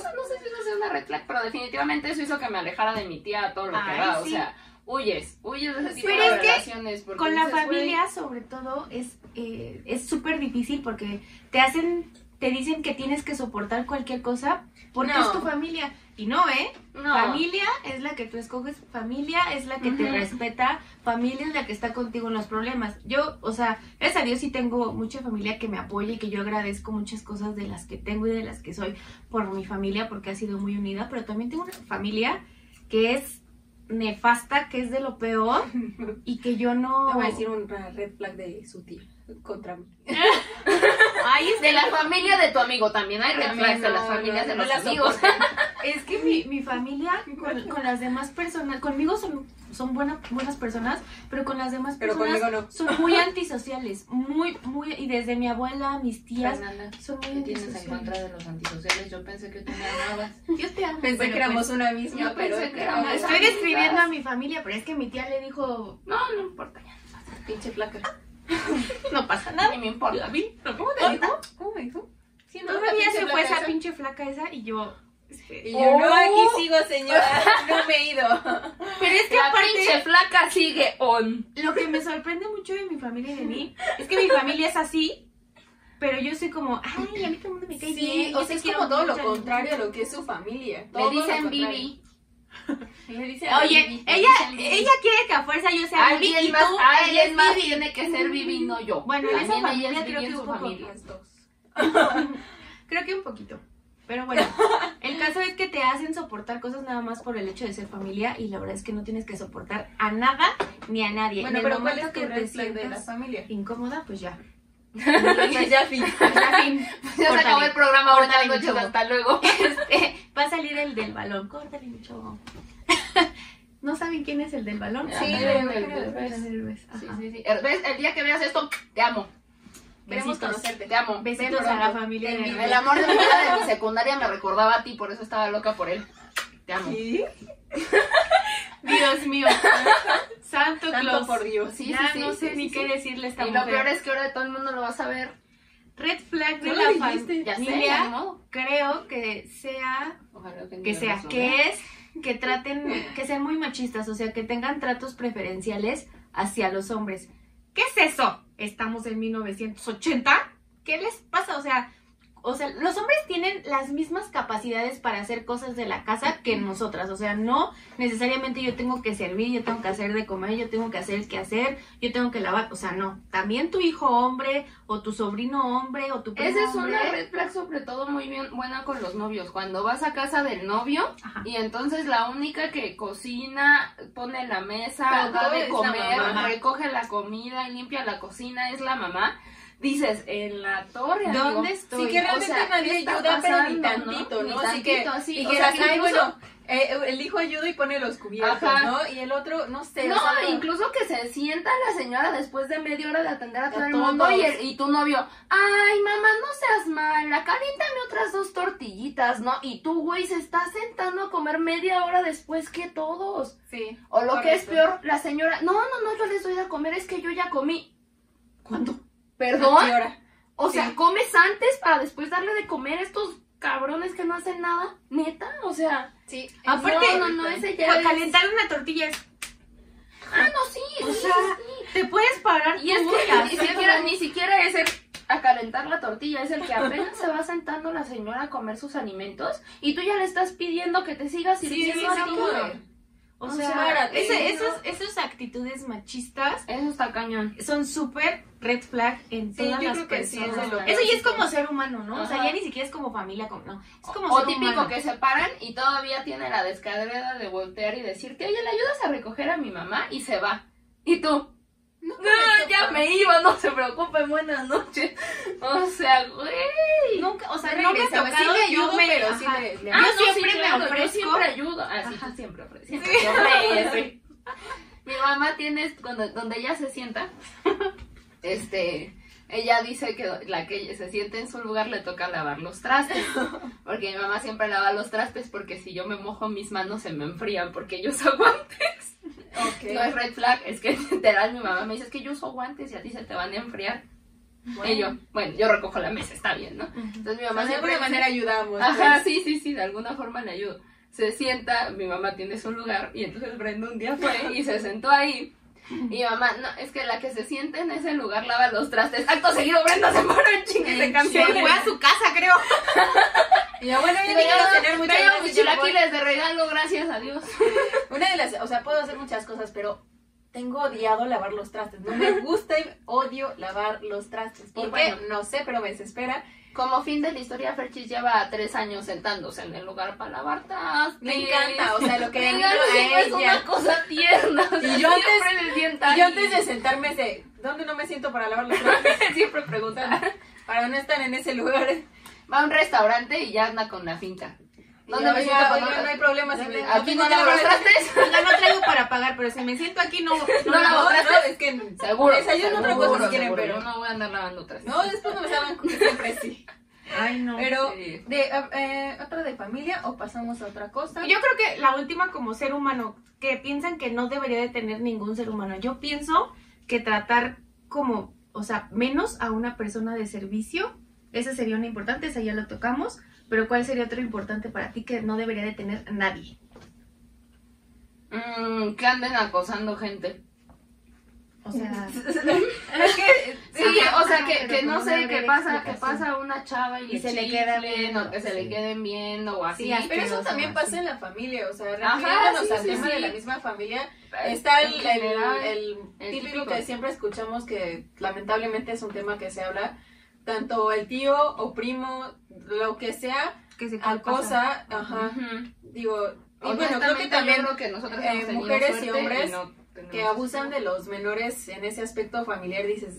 sea, no sé si eso sea una red flag, pero definitivamente eso hizo que me alejara de mi tía a todo lo que da. O sea, huyes, huyes de ese tipo Pero de es que relaciones. porque Con la dices, familia, sobre todo, es eh, es súper difícil porque te hacen, te dicen que tienes que soportar cualquier cosa porque No. es tu familia. Y no, ¿eh? No. Familia es la que tú escoges, familia es la que te respeta, familia es la que está contigo en los problemas. Yo, o sea, gracias a Dios sí tengo mucha familia que me apoya y que yo agradezco muchas cosas de las que tengo y de las que soy por mi familia porque ha sido muy unida, pero también tengo una familia que es nefasta, que es de lo peor y que yo no... Te voy a decir una red flag de su tía contra mí. Ay, es De la familia de tu amigo también hay flags de no, las familias no, de los amigos. Es que mi, mi familia con, con las demás personas, conmigo son, son buena- buenas personas, pero con las demás Pero personas no. son muy antisociales, muy, muy, y desde mi abuela, mis tías, Fernanda, son muy ¿qué tienes en antisociales. contra de los antisociales? Yo pensé que tú me amabas. Yo te amo. Pensé pero que éramos pues, una misma, yo pero pensé que éramos éramos- Estoy describiendo a mi familia, pero es que mi tía le dijo, No, no importa ya. pinche flaca. no pasa nada. Ni me importa. No me ¿Cómo te dijo? ¿Cómo me dijo? Sí, no, Todavía se fue esa esa. pinche flaca esa y yo... Y yo, no, Oh. aquí sigo, señora. No me he ido. Pero es que La aparte... pinche flaca sigue on. Lo que me sorprende mucho de mi familia y de mí es que mi familia es así, pero yo soy como, ay, a mí todo el mundo me cae bien. Sí, o sea, es como todo lo mucho". contrario a lo que es su familia. Todo lo dicen. Bibi. Le dicen Oye, Bibi. ella, Bibi. ella quiere que a fuerza yo sea Bibi y Alguien tú más, alguien más Bibi. tiene que ser Bibi, no yo. Bueno, en esa También familia ella es creo que un poco familia. Las dos. Creo que un poquito. Pero bueno, el caso es que te hacen soportar cosas nada más por el hecho de ser familia y la verdad es que no tienes que soportar a nada ni a nadie. Bueno, en el pero ¿cuál momento es tu que te flag de la sientas familia? incómoda, pues ya. Pues ya fin. Ya fin. Ya se acabó el programa, buenas mi noches, hasta luego. Este, va a salir el del balón. Córtale mucho. ¿No saben quién es el del balón? Sí, el el del. Sí, sí, sí. El día que veas esto, te amo. Queremos Besitos. conocerte. Te amo. Besitos a la familia. El amor de mi vida de mi secundaria me recordaba a ti, por eso estaba loca por él. Te amo. ¿Sí? Dios mío. Santo Claus. por Dios. Sí, ya sí, sí, no sé ni qué decirle a esta Y lo mujer. peor es que ahora todo el mundo lo va a saber. Red flag de la lo. Ya familia, creo que sea Ojalá que sea, que es que traten, que sean muy machistas, o sea, que tengan tratos preferenciales hacia los hombres. ¿Qué es eso? Estamos en 1980. ¿Qué les pasa? O sea, o sea, los hombres tienen las mismas capacidades para hacer cosas de la casa que nosotras. O sea, no necesariamente yo tengo que servir, yo tengo que hacer de comer, yo tengo que hacer qué hacer, yo tengo que lavar. O sea, no. También tu hijo hombre, o tu sobrino hombre, o tu primo Esa es hombre. una red flag sobre todo muy bien buena con los novios. Cuando vas a casa del novio Ajá. y entonces la única que cocina, pone la mesa, Pero da de la comer, recoge la comida y limpia la cocina es la mamá. Dices, en la torre, amigo. ¿Dónde estoy? Sí que realmente O sea, ¿qué nadie está ayuda, pero ni pasando, no? tantito, Ni ¿no? Así que, y o que sea, incluso- bueno, eh, el hijo ayuda y pone los cubiertos, Ajá. ¿no? Y el otro, no sé. No, o sea, incluso que se sienta la señora después de media hora de atender a todo el mundo y, el- y tu novio, ay mamá, no seas mala, caliéntame otras dos tortillitas, ¿no? Y tú, güey, se está sentando a comer media hora después que todos. Sí. O lo que es peor, la señora, no, no, no, yo les doy a comer, es que yo ya comí. ¿Cuándo? ¿A qué ¿Perdón? hora? O Sí. sea, comes antes para después darle de comer a estos cabrones que no hacen nada, neta, o sea, Sí. Aparte, no, no, no, ese ya Para es- calentar una tortilla es Ah, no, sí, O sí, sea, sí, te puedes parar Y es que ni siquiera, ni siquiera es el a calentar la tortilla, es el que apenas se va sentando la señora a comer sus alimentos y tú ya le estás pidiendo que te siga sirviendo sí, a sí, ti. O O sea, sea, párate, ese- ¿no? esas, esas actitudes machistas Eso está cañón. son súper red flag en Sí, todas yo las creo que sí, es personas. Eso ya es como ser humano, ¿no? O sea, ya ni siquiera es como familia, como, no. Es como O ser típico humano. que se paran y todavía tiene la descadreda de voltear y decirte, oye, ¿le ayudas a recoger a mi mamá? Y se va. Y tú, no, ya me iba, no se preocupen, buenas noches. O sea, güey. Nunca, o sea, Sí no me sí yo ayudo, me- pero sí le- le- Yo Ah, no, siempre sí, me ofrezco. Yo siempre ayudo. Ah, sí, tú siempre ofreces. Siempre. Mi mamá tiene, cuando, donde ella se sienta, este, ella dice que la que se siente en su lugar le toca lavar los trastes. Porque mi mamá siempre lava los trastes porque si yo me mojo mis manos se me enfrían porque yo uso No es red flag, es que literal mi mamá me dice es que yo uso guantes y a ti se te van a enfriar. Bueno. Y yo, bueno, yo recojo la mesa, está bien, ¿no? Entonces mi O mamá sea, de alguna manera ayudamos. Ajá, pues. sí, sí, sí, de alguna forma le ayudo. Se sienta, mi mamá tiene su lugar y entonces Brenda un día fue y se sentó ahí. Y mi mamá, no, es que la que se siente en ese lugar lava los trastes. Acto seguido, Brenda se paró en chingue y se cambió. Se fue a su casa, creo. Y yo, bueno, yo quiero tener muchas gracias, mis chilaquiles de regalo, gracias a Dios. Una de las, o sea, puedo hacer muchas cosas, pero tengo odiado lavar los trastes. No me gusta y odio lavar los trastes. ¿Por qué? bueno. No sé, pero me desespera. Como fin de la historia, Ferchis lleva tres años sentándose en el lugar para lavar trastes. Me encanta, o sea, lo que encanta, a es una cosa tierna. o sea, Y yo antes- Y yo antes de sentarme sé, ¿dónde no me siento para lavar los trastes? siempre pregunta. para no estar en ese lugar. Va a un restaurante y ya anda con la finta. ¿Dónde me siento oiga, no hay problema. si me- Aquí no los lavar- trastes. Oiga, no traigo para pagar, pero si me siento aquí no. No No, lavo no, trastes. es que Seguro. Desayuno otra cosa si quieren, pero- no voy a andar lavando trastes. No, después no me saben siempre sí. Ay, no. Pero, Sí. de, eh, ¿otra de familia o pasamos a otra cosa? Yo creo que la última como ser humano, que piensan que no debería de tener ningún ser humano. Yo pienso que tratar como, o sea, menos a una persona de servicio, esa sería una importante, esa ya lo tocamos, pero ¿cuál sería otro importante para ti que no debería de tener nadie? Mm, que anden acosando gente. O sea, es que, Sí, Ajá, o sea, que, no sé, que breve pasa, que pasa una chava y, se le queda viendo, o que se le queden viendo o así. Sí, así. pero eso también así. pasa en la familia, o sea, Ajá, refiriéndonos sí, al sí, tema sí. de la misma familia, está el, el- general, el el típico, típico. que siempre escuchamos que lamentablemente es un tema que se habla, tanto el tío o primo, lo que sea, que se acosa, ajá, digo, y bueno, creo que también creo que nosotros eh, mujeres y hombres no que abusan de los menores en ese aspecto familiar, dices,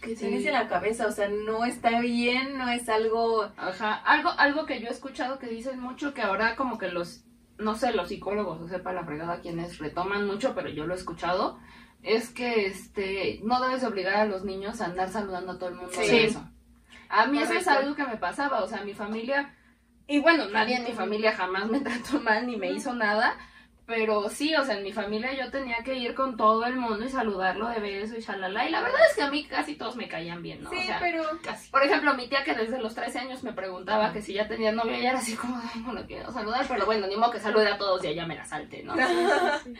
que Sí. tienes en la cabeza, o sea, no está bien, no es algo... Ajá, algo, algo que yo he escuchado que dicen mucho que ahora como que los, no sé, los psicólogos, o sepa la fregada quienes retoman mucho, pero yo lo he escuchado, es que este no debes obligar a los niños a andar saludando a todo el mundo Sí. de eso. A mí eso es Correcto. algo que me pasaba, o sea, mi familia, y bueno, nadie en mi familia jamás me trató mal ni me hizo nada, pero sí, o sea, en mi familia yo tenía que ir con todo el mundo y saludarlo de beso y shalala, y la verdad es que a mí casi todos me caían bien, ¿no? Sí, o sea, pero... Casi. por ejemplo, mi tía que desde los 13 años me preguntaba que si ya tenía novio, ella era así como, ay, no lo quiero saludar, pero bueno, ni modo que salude a todos y ella me la salte, ¿no?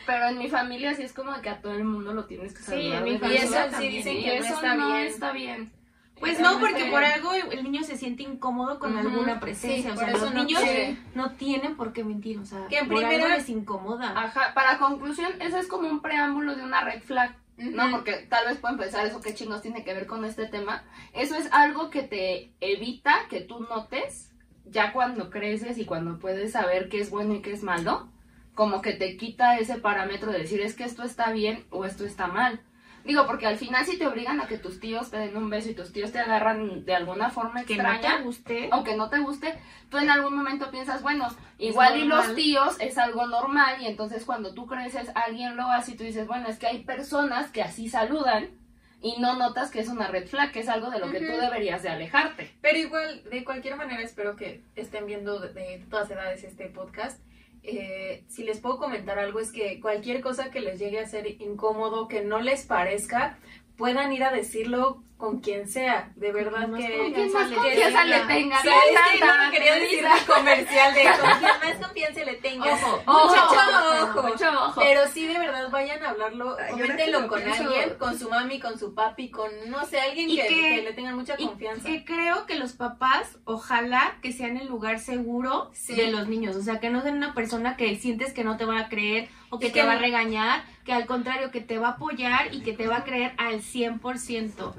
Pero en mi familia sí es como que a todo el mundo lo tienes que Sí, saludar. en mi familia sí dicen que no eso está no bien. está bien. Pues no, porque por algo el niño se siente incómodo con alguna presencia. Sí, o sea, los no niños quiere. no tienen por qué mentir. O sea, Que en por algo les incomoda. Ajá, para conclusión, eso es como un preámbulo de una red flag. No, porque tal vez pueden pensar eso qué chingos tiene que ver con este tema. Eso es algo que te evita que tú notes ya cuando creces y cuando puedes saber qué es bueno y qué es malo. Como que te quita ese parámetro de decir es que esto está bien o esto está mal. Digo, porque al final si te obligan a que tus tíos te den un beso y tus tíos te agarran de alguna forma que no extraña, te guste. aunque no te guste, tú en algún momento piensas, bueno, igual y los tíos es algo normal y entonces cuando tú creces alguien lo hace y tú dices, bueno, es que hay personas que así saludan y no notas que es una red flag, que es algo de lo que tú deberías de alejarte. Pero igual, de cualquier manera, espero que estén viendo de, de todas edades este podcast. Eh, si les puedo comentar algo, es que cualquier cosa que les llegue a ser incómodo, que no les parezca, puedan ir a decirlo con quien sea. De verdad Más que... confianza ¿Quién más le confianza tenga. le tenga? Sí, encanta, no quería decir comercial de con quien más confianza le tengas. Ojo, Ojo, mucho ojo. mucho ojo. Pero sí, de verdad, vayan a hablarlo, coméntenlo con pienso. alguien, con su mami, con su papi, con, no sé, alguien Y que, que- que le tengan mucha Y confianza. que creo que los papás, ojalá que sean el lugar seguro Sí. de los niños. O sea, que no sean una persona que sientes que no te va a creer o que Es te que va a regañar, que al contrario, que te va a apoyar y que te va a creer al 100%.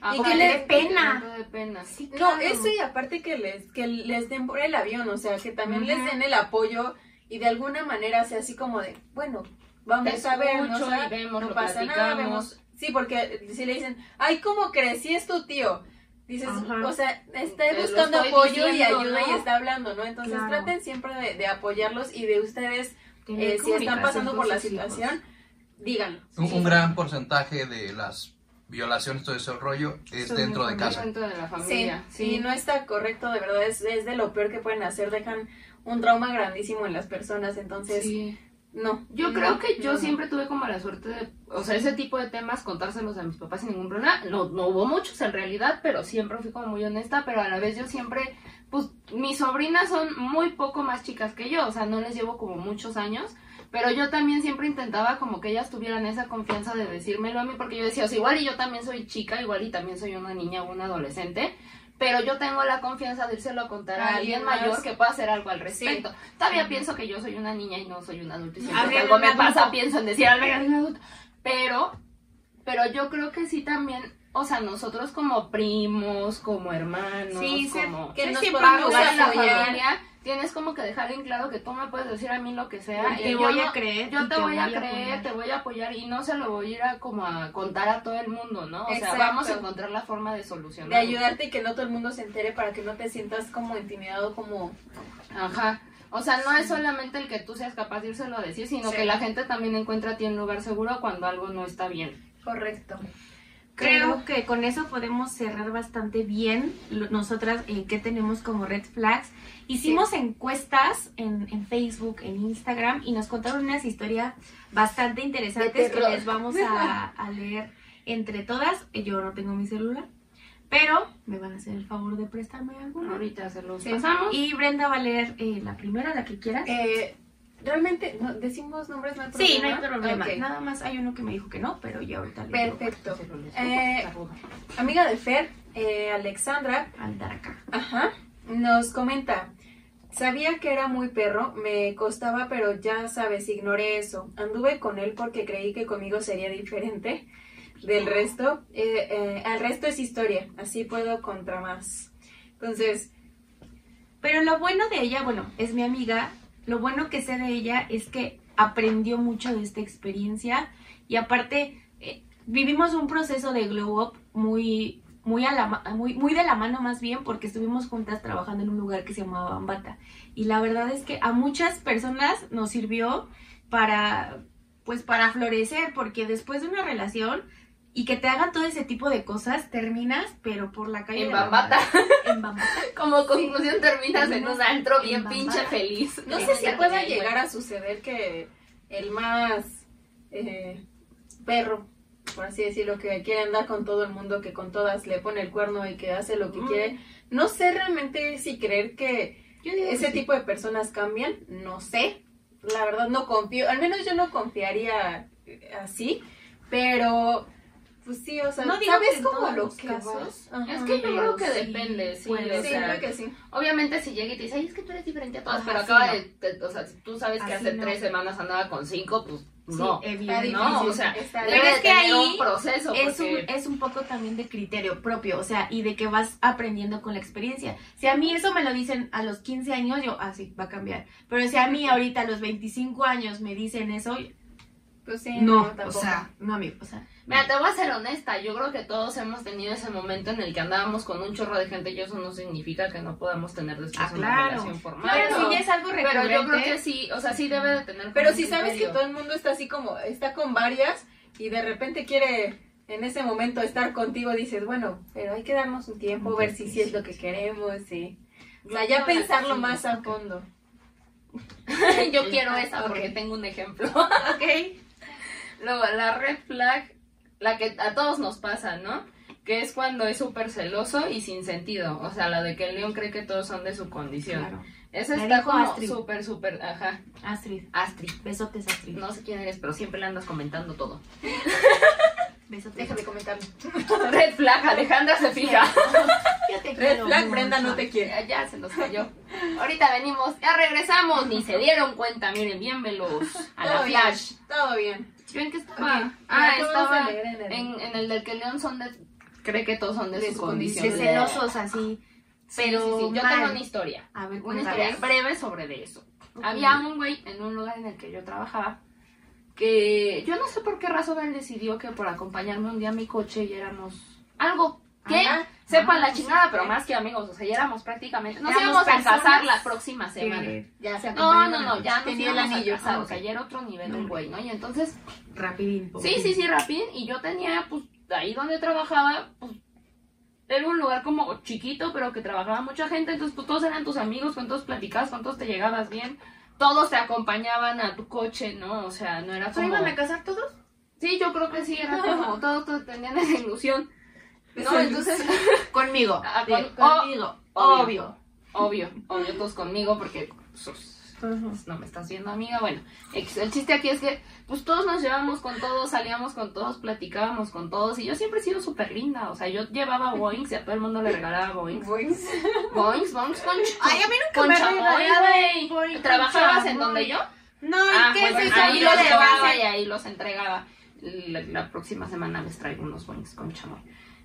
Ah, y que le dé te- pena. Sí, No, eso y aparte que les, que les den por el avión, o sea, que también les den el apoyo y de alguna manera sea así como de, bueno, vamos Te a ver, ¿no? escucho O sea, y vemos, no pasa nada, vemos. Sí, porque si le dicen, ay, ¿cómo crees? Si es tu tío. Dices, Ajá. o sea, está buscando apoyo y ayuda y está hablando, ¿no? Entonces Claro. traten siempre de, de apoyarlos y de ustedes, eh, si están pasando por la situación, díganlo. Un, Sí. un gran porcentaje de las violaciones, todo ese rollo, es Son dentro de casa. Dentro de la Sí, familia. sí, no está correcto, de verdad, es, es de lo peor que pueden hacer, dejan un trauma grandísimo en las personas, entonces, Sí. no. Yo no, creo que yo no. siempre tuve como la suerte de, o sea, ese tipo de temas, contárselos a mis papás sin ningún problema. No, no hubo muchos en realidad, pero siempre fui como muy honesta, pero a la vez yo siempre, pues mis sobrinas son muy poco más chicas que yo, o sea, no les llevo como muchos años, pero yo también siempre intentaba como que ellas tuvieran esa confianza de decírmelo a mí, porque yo decía, o sea, igual y yo también soy chica, igual y también soy una niña o una adolescente. Pero yo tengo la confianza de írselo a contar a Alguien más. mayor que pueda hacer algo al respecto. Todavía pienso que yo soy una niña y no soy un adulto. Y siempre que algo me un pasa, pienso en decir algo a un adulto. Pero, pero yo creo que sí también, o sea, nosotros como primos, como hermanos, Sí, como que nos podamos un apoyar. Tienes como que dejar en claro que tú me puedes decir a mí lo que sea. Te y yo voy a creer Yo te, te voy a voy a creer, apoyar. te voy a apoyar y no se lo voy a ir a como a contar a todo el mundo, ¿no? O sea, vamos a encontrar la forma de solucionar. De ayudarte y que no todo el mundo se entere para que no te sientas como intimidado, como... Ajá. O sea, no es solamente el que tú seas capaz de írselo a decir, sino Sí. que la gente también encuentra a ti un lugar seguro cuando algo no está bien. Correcto. Creo que con eso podemos cerrar bastante bien nosotras eh, que tenemos como red flags. Hicimos encuestas en, en Facebook, en Instagram y nos contaron unas historias bastante interesantes que les vamos a, a leer entre todas. Yo no tengo mi celular, pero me van a hacer el favor de prestarme alguna. Ahorita se los Sí. pasamos. Y Brenda va a leer eh, la primera, la que quieras. Eh, Realmente, no, ¿decimos nombres? No hay problema. sí, no hay problema. Nada más hay uno que me dijo que no, pero ya ahorita le Perfecto. Eh. Amiga de Fer, eh, Alexandra, al dar acá. Ajá. Nos comenta. Sabía que era muy perro, me costaba, pero ya sabes, ignoré eso. Anduve con él porque creí que conmigo sería diferente del resto. Eh, eh, al resto es historia, así puedo contra más. Entonces, Pero lo bueno de ella, bueno, es mi amiga, lo bueno que sé de ella es que aprendió mucho de esta experiencia y aparte eh, vivimos un proceso de glow up muy muy, a la, muy, muy de la mano más bien porque estuvimos juntas trabajando en un lugar que se llamaba Bambata. Y la verdad es que a muchas personas nos sirvió para, pues para florecer, porque después de una relación y que te hagan todo ese tipo de cosas, terminas, pero por la calle. En Bambata. En Bambata. Como conclusión terminas en un antro en bien Bambata. pinche feliz. No sé si pueda llegar a suceder que el más eh, perro, por así decirlo, que quiere andar con todo el mundo, que con todas le pone el cuerno y que hace lo que Mm. quiere. No sé realmente si creer que Yo digo que ese sí. tipo de personas cambian, no sé. La verdad no confío, al menos yo no confiaría así, pero pues sí, o sea, No digo ¿sabes todos lo que casos, vas? Ajá. Es que yo creo que sí, depende, sí, puede o sí, sea, creo que sí. Obviamente si llega y te dice, ay, es que tú eres diferente a todas, Ajá, pero acaba no. de, de- o sea, si tú sabes que Así hace no. tres semanas andaba con cinco, pues no. Sí, Está evidente. no, o sea, Pero de es que tener ahí un proceso, es un, porque... es un poco también de criterio propio, o sea, y de que vas aprendiendo con la experiencia. Si a mí eso me lo dicen a los 15 años, yo, ah, sí, va a cambiar. Pero si a mí ahorita a los 25 años me dicen eso, Pues sí, no, o tampoco. sea, no, amigo, o sea. Mira, te voy a ser honesta, yo creo que todos hemos tenido ese momento en el que andábamos con un chorro de gente y eso no significa que no podamos tener después Ah, una claro. relación formal. Claro, si ya es algo Pero recurrente. yo creo que sí, o sea, sí debe de tener... Pero si sabes que todo el mundo está así como, está con varias y de repente quiere en ese momento estar contigo, dices, bueno, pero hay que darnos un tiempo, ver si sí es lo que queremos, sí. O sea, ya pensarlo sí. más a fondo. yo quiero esa Ok. porque tengo un ejemplo. Ok. Luego, la red flag, la que a todos nos pasa, ¿no? Que es cuando es súper celoso y sin sentido. O sea, la de que el león cree que todos son de su condición. Claro. Esa Me está como súper, súper, ajá. Astrid, Astrid. besotes, Astrid. No sé quién eres, pero siempre le andas comentando todo. Besotes. Déjame comentarlo. Red flag, Alejandra se fija. Yo te Red flag, mucho. Brenda no te quiere. Ya, ya se nos cayó. Ahorita venimos, ya regresamos, ni se dieron cuenta, miren, bien velos a la bien, flash. todo bien. ¿Yo en qué estaba? Ah, todo estaba en el- en, en el del que León son de... Cree que todos son de, De su condición. De celosos así. Sí, Pero sí, sí. Yo mal. tengo una historia. A ver, Una historia breve sobre de eso. Había un güey en un lugar en el que yo trabajaba que yo no sé por qué razón él decidió que por acompañarme un día a mi coche y éramos algo que Ajá. sepan Ah, la pues, chingada, pero más que amigos, o sea, ya éramos prácticamente, nos Éramos íbamos a casar la próxima semana. Que Ya se No, no, no, ya nos Tenía el anillo. a casar, Ah, o sea, ya era otro nivel No, el güey, ¿no? Y entonces Rapidín. Sí, sí, sí, rapidín. Y yo tenía, pues, ahí donde trabajaba, pues, era un lugar como chiquito, pero que trabajaba mucha gente. Entonces, pues, todos eran tus amigos, con todos platicabas, con todos te llegabas bien. Todos te acompañaban a tu coche, ¿no? O sea, no era ¿Se como... iban a casar todos? Sí, yo creo que sí, era como... Todos, todos tenían esa ilusión. No, entonces... Conmigo. Ah, Sí, con- conmigo. obvio. Obvio. Obvio, obvio, todos conmigo, porque... pues, no me estás viendo amiga, bueno, el chiste aquí es que pues todos nos llevamos con todos, salíamos con todos, platicábamos con todos y yo siempre he sido súper linda, o sea, yo llevaba Boeings y a todo el mundo le regalaba Boeings. Boings. Boeings, Boeings con, Ay, a mí nunca con me chamoy, güey. ¿Trabajabas en donde yo? No, Ah, ¿y qué bueno, es eso? ahí ¿Y los llevaba y ahí los entregaba. La, la próxima semana les traigo unos Boeings con chamoy.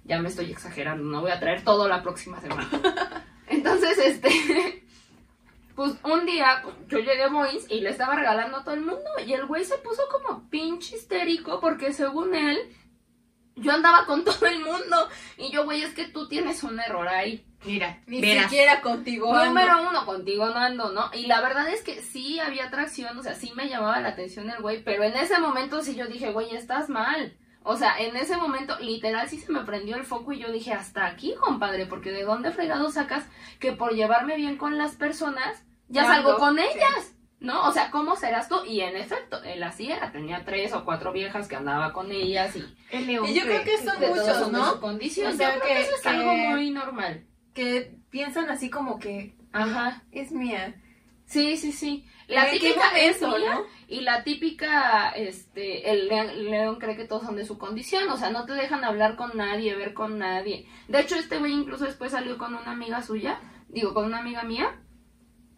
Ya me estoy exagerando, no voy a traer todo la próxima semana. Entonces, este... Pues un día pues, yo llegué a Boeings y le estaba regalando a todo el mundo y el güey se puso como pinche histérico porque según él yo andaba con todo el mundo y yo güey es que tú tienes un error ahí. Mira, Ni siquiera contigo. ando. Número uno, contigo no ando, ¿no? Y la verdad es que sí había atracción, o sea, sí me llamaba la atención el güey, pero en ese momento sí yo dije, güey, estás mal. O sea, en ese momento, literal, sí se me prendió el foco y yo dije, hasta aquí, compadre, porque ¿de dónde fregado sacas que por llevarme bien con las personas, ya salgo con sí. ellas? ¿No? O sea, ¿cómo serás tú? Y en efecto, él así era, tenía tres o cuatro viejas que andaba con ellas y El león. Y yo creo que son muchos, son ¿no? su condición. O sea, yo creo que, que- eso es que- algo muy normal. Que piensan así como que Ajá. es mía. Sí, sí, sí. La ¿En qué típica es mía, no? Y la típica, este, el león, cree que todos son de su condición, o sea, no te dejan hablar con nadie, ver con nadie. De hecho, este güey incluso después salió con una amiga suya, digo, con una amiga mía,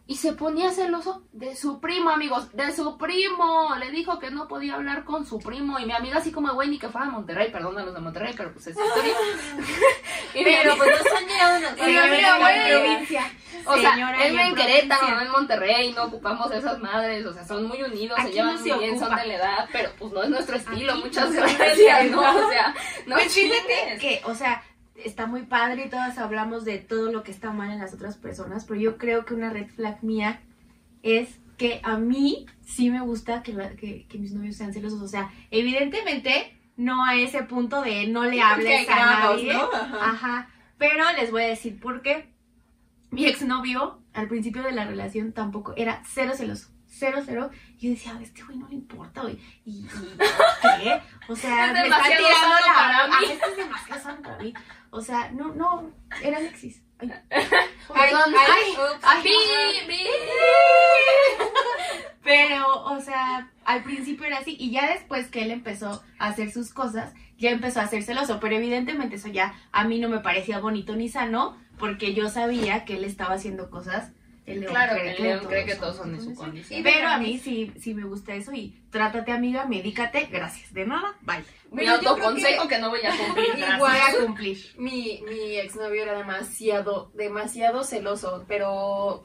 Y se ponía celoso de su primo, amigos, de su primo. Le dijo que no podía hablar con su primo. Y mi amiga así como, güey, ni que fuera a Monterrey, perdón a los de Monterrey, pero pues es historia. y Pero pues de mira, la güey. provincia. o sea, él en Querétaro, no en Monterrey, no ocupamos esas madres, o sea, son muy unidos, se llevan no muy bien, son de la edad, pero pues no es nuestro estilo, Aquí muchas no gracias. ¿no? O sea, no Pues fíjate que, o sea, está muy padre y todas hablamos de todo lo que está mal en las otras personas, pero yo creo que una red flag mía es que a mí sí me gusta que, la- que, que mis novios sean celosos. O sea, evidentemente no a ese punto de no le hables a nadie. ¿no? Ajá. Ajá. Pero les voy a decir por qué. Mi exnovio, al principio de la relación, tampoco era cero celoso. Cero, cero. Y yo decía, a este güey no le importa, güey. ¿Y, y qué? O sea, Es me está demasiado tirando la para mí. Ah, este es demasiado para mí. O sea, no, no, era Alexis. Ay. Ay, Perdón, ay. Pero, o sea, al principio era así. Y ya después que él empezó a hacer sus cosas, ya empezó a ser celoso. Pero evidentemente eso ya a mí no me parecía bonito ni sano, porque yo sabía que él estaba haciendo cosas. El león Claro, cree que el león cree que todos son de su condición. Pero a mí sí, sí me gusta eso y trátate amiga, medícate, gracias. De nada, bye. Mi autoconsejo que no voy a cumplir. Igual. a cumplir. Mi, mi exnovio era demasiado, demasiado celoso, pero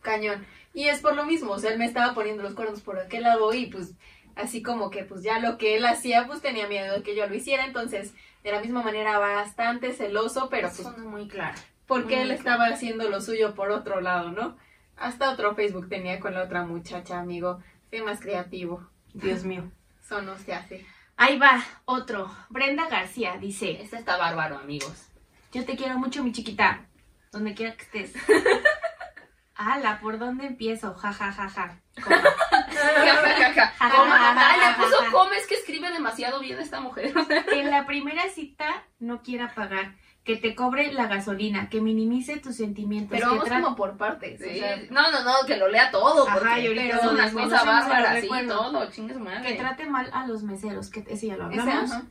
cañón. Y es por lo mismo, o sea, él me estaba poniendo los cuernos por aquel lado y pues así como que pues ya lo que él hacía pues tenía miedo de que yo lo hiciera, entonces de la misma manera bastante celoso, pero pues Suena muy claro. Porque él estaba haciendo lo suyo por otro lado, ¿no? Hasta otro Facebook tenía con la otra muchacha, amigo. Sé más creativo. Dios mío. Eso no se hace. Ahí va, otro. Brenda García dice, Este está bárbaro, amigos. yo te quiero mucho, mi chiquita, donde quiera que estés. Ala, ¿por dónde empiezo? Ja, ja, ja, ja. Coma. Le puso come, es que escribe demasiado bien esta mujer. Que en la primera cita no quiera pagar, que te cobre la gasolina, que minimice tus sentimientos. Pero que vamos como por partes. o Sí. sea, No, no, no, que lo lea todo. Ajá, Porque y ahorita es una cosa bárbara, me sí, recuerdo. todo, chingue su madre. Que trate mal a los meseros, que ese ya lo ese, hablamos. ajá.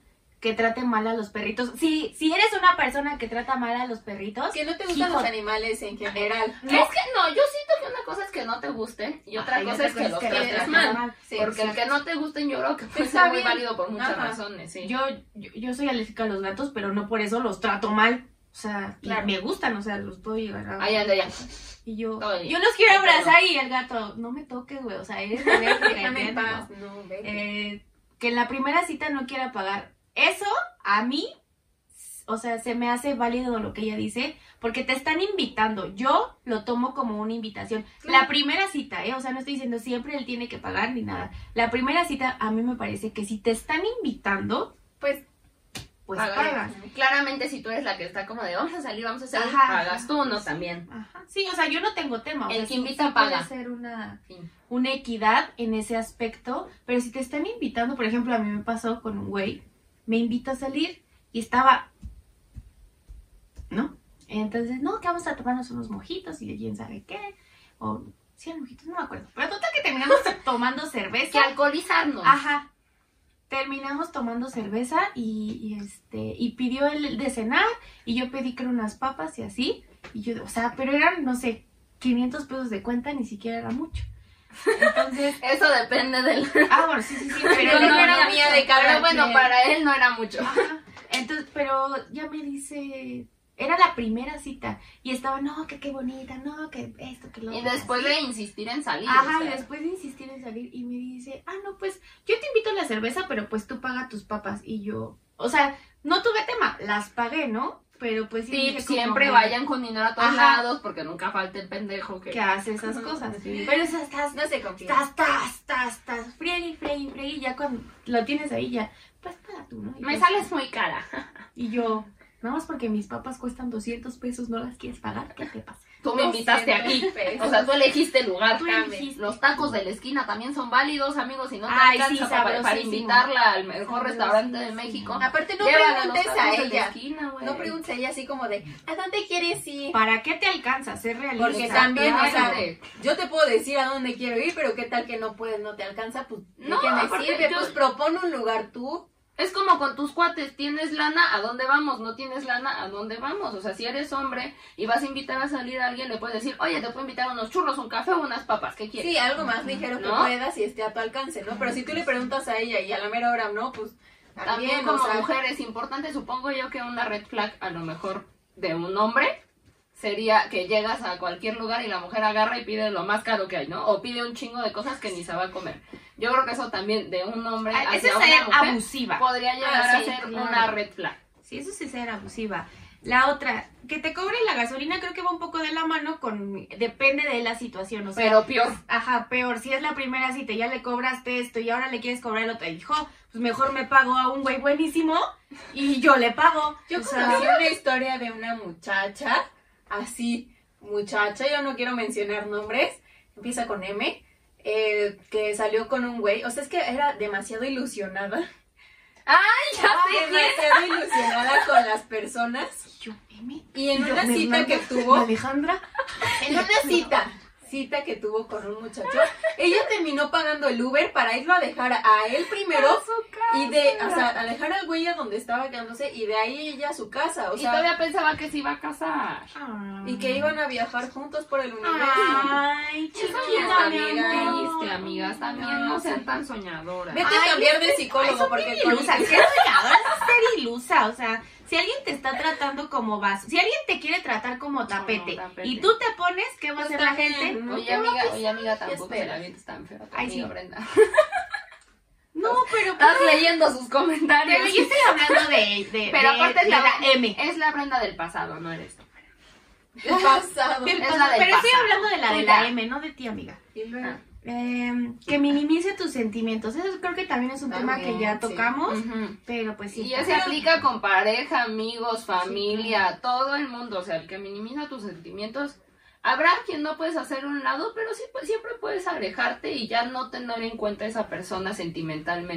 Que trate mal a los perritos. Si, si eres una persona que trata mal a los perritos, Que no te gustan Hijo. los animales en general. Es que no, yo siento que una cosa es que no te gusten y otra Ay, cosa es que los trates mal. Sí, Porque el que no te gusten yo creo que ser muy válido por muchas Ajá. razones, sí. yo, yo, yo soy alérgica a los gatos, pero no por eso los trato mal. O sea, Claro. me gustan, o sea, los puedo llegar a... Ahí anda ya. Y yo, yo los quiero abrazar y el gato, no me toques, güey, o sea, eres alérgica. No. Eh, que en la primera cita no quiera pagar. Eso, a mí, o sea, se me hace válido lo que ella dice, porque te están invitando. Yo lo tomo como una invitación. La primera cita, ¿eh? O sea, no estoy diciendo siempre él tiene que pagar ni nada. La primera cita, a mí me parece que si te están invitando, Pues pues Paga. pagas. Claramente si tú eres la que está como de vamos a salir, vamos a salir, Ajá. pagas tú, no también. Ajá. Sí, o sea, yo no tengo tema. o El sea, que invita sí puede paga. ser una, una equidad en ese aspecto, pero si te están invitando, por ejemplo, a mí me pasó con un güey, me invita a salir y estaba, ¿no? Entonces, no, que vamos a tomarnos unos mojitos y de quién sabe qué, o sí, eran mojitos, no me acuerdo, pero total que terminamos tomando Que cerveza. alcoholizarnos. Ajá. Terminamos tomando cerveza y, y, este y pidió el de cenar y yo pedí que eran unas papas y así y yo, o sea, pero eran no sé, 500 pesos de cuenta, ni siquiera era mucho. Entonces, Eso depende del... ah, bueno, sí, sí, sí, pero no no era mía de cada Pero bueno, para él no era mucho. Ajá. Entonces, pero ya me dice, era la primera cita y estaba, no, que qué bonita, no, que esto, que lo Y después así. de insistir en salir. Ajá, o sea. después de insistir en salir y me dice, ah, no, pues yo te invito a la cerveza, pero pues tú paga tus papas. Y yo, o sea, no tuve tema, las pagué, ¿no? Pero pues sí, siempre que- vayan con dinero a todos Ajá. lados porque nunca falta el pendejo que... que hace esas cosas. Sí. Pero sea, estás, no se confía. estás, estás, estás, estás, friegue, friegue, y ya cuando lo tienes ahí ya, pues paga tú, ¿no? Y Me pues, sales muy cara. Y yo, nada más porque mis papas cuestan 200 pesos, ¿no las quieres pagar? ¿Qué te pasa? Tú me invitaste 200 aquí. pesos. O sea, tú elegiste el lugar. Tú elegiste. Los tacos de la esquina también son válidos, amigos. Si no te Ay, sí, alcanza para, para invitarla al mejor restaurante de. México, Aparte, no preguntes a ella. esquina. No preguntes a ella así como de, ¿a dónde quieres ir? ¿Para qué te alcanza? Ser realista. Porque también, o sea, yo te puedo decir a dónde quiero ir, pero qué tal que no puedes, no te alcanza, pues, ¿de No, qué me sirve? yo- Pues propone un lugar tú. Es como con tus cuates, tienes lana, ¿a dónde vamos? No tienes lana, ¿a dónde vamos? O sea, si eres hombre y vas a invitar a salir a alguien, le puedes decir, oye, te puedo invitar a unos churros, un café o unas papas, ¿qué quieres? Sí, algo más ligero que ¿No? puedas y esté a tu alcance, ¿no? Pero si tú le preguntas a ella y a la mera hora no, pues También también, como o sea, mujer es importante, supongo yo que una red flag a lo mejor de un hombre sería que llegas a cualquier lugar y la mujer agarra y pide lo más caro que hay, ¿no? O pide un chingo de cosas que ni se va a comer. Yo creo que eso también de un hombre Ah, hacia una mujer abusiva. podría llegar Ah, a ser claro. una red flag. Sí, eso sí ser abusiva. La otra, que te cobren la gasolina, creo que va un poco de la mano con. Depende de la situación. O sea, Pero peor. Ajá, peor. Si es la primera cita, y ya le cobraste esto y ahora le quieres cobrar el otro. Y dijo, pues mejor me pago a un güey buenísimo y yo le pago. Yo O sea, conocí una historia de una muchacha, así, muchacha, yo no quiero mencionar nombres, empieza con M, eh, que salió con un güey, o sea, es que era demasiado ilusionada, ¡Ay, ya sé demasiado ilusionada con las personas, yo, M. y en Yo, una ¿me cita que tuvo, Alejandra. en una cita, cita que tuvo con un muchacho, ella terminó pagando el Uber para irlo a dejar a él primero, y de, o sea, a dejar al güey a donde estaba quedándose, y de ahí ella a su casa, o y sea... todavía pensaba que se iba a casar. Y que iban a viajar juntos por el universo. Ay, chiquita, amor. triste, amigas. También no sean tan soñadoras. Vete a cambiar de psicólogo porque con- es ser ilusa. O sea, si alguien te está tratando como vaso, si alguien te quiere tratar como tapete, tapete. y tú te pones, ¿qué va a Pues hacer la gente? ¿no? Oye, amiga, oye, amiga, tampoco se la vientes tan feo. Ay, amiga sí. Brenda. No, pero Estás leyendo sus comentarios. Pero yo estoy hablando de, de, Pero de- aparte es de la, M. Es la Brenda del pasado, no eres tú. El pasado. Del es la del pero estoy hablando de la de la M, no de ti, amiga. Y luego- Eh, que minimice tus sentimientos. Eso creo que también es un tema que ya sí. tocamos. Pero pues sí. Y ya se aplica con pareja, amigos, familia, todo el mundo. O sea, el que minimiza tus sentimientos. Habrá quien no puedes hacer un lado, pero sí, pues, siempre puedes alejarte y ya no tener en cuenta a esa persona sentimentalmente.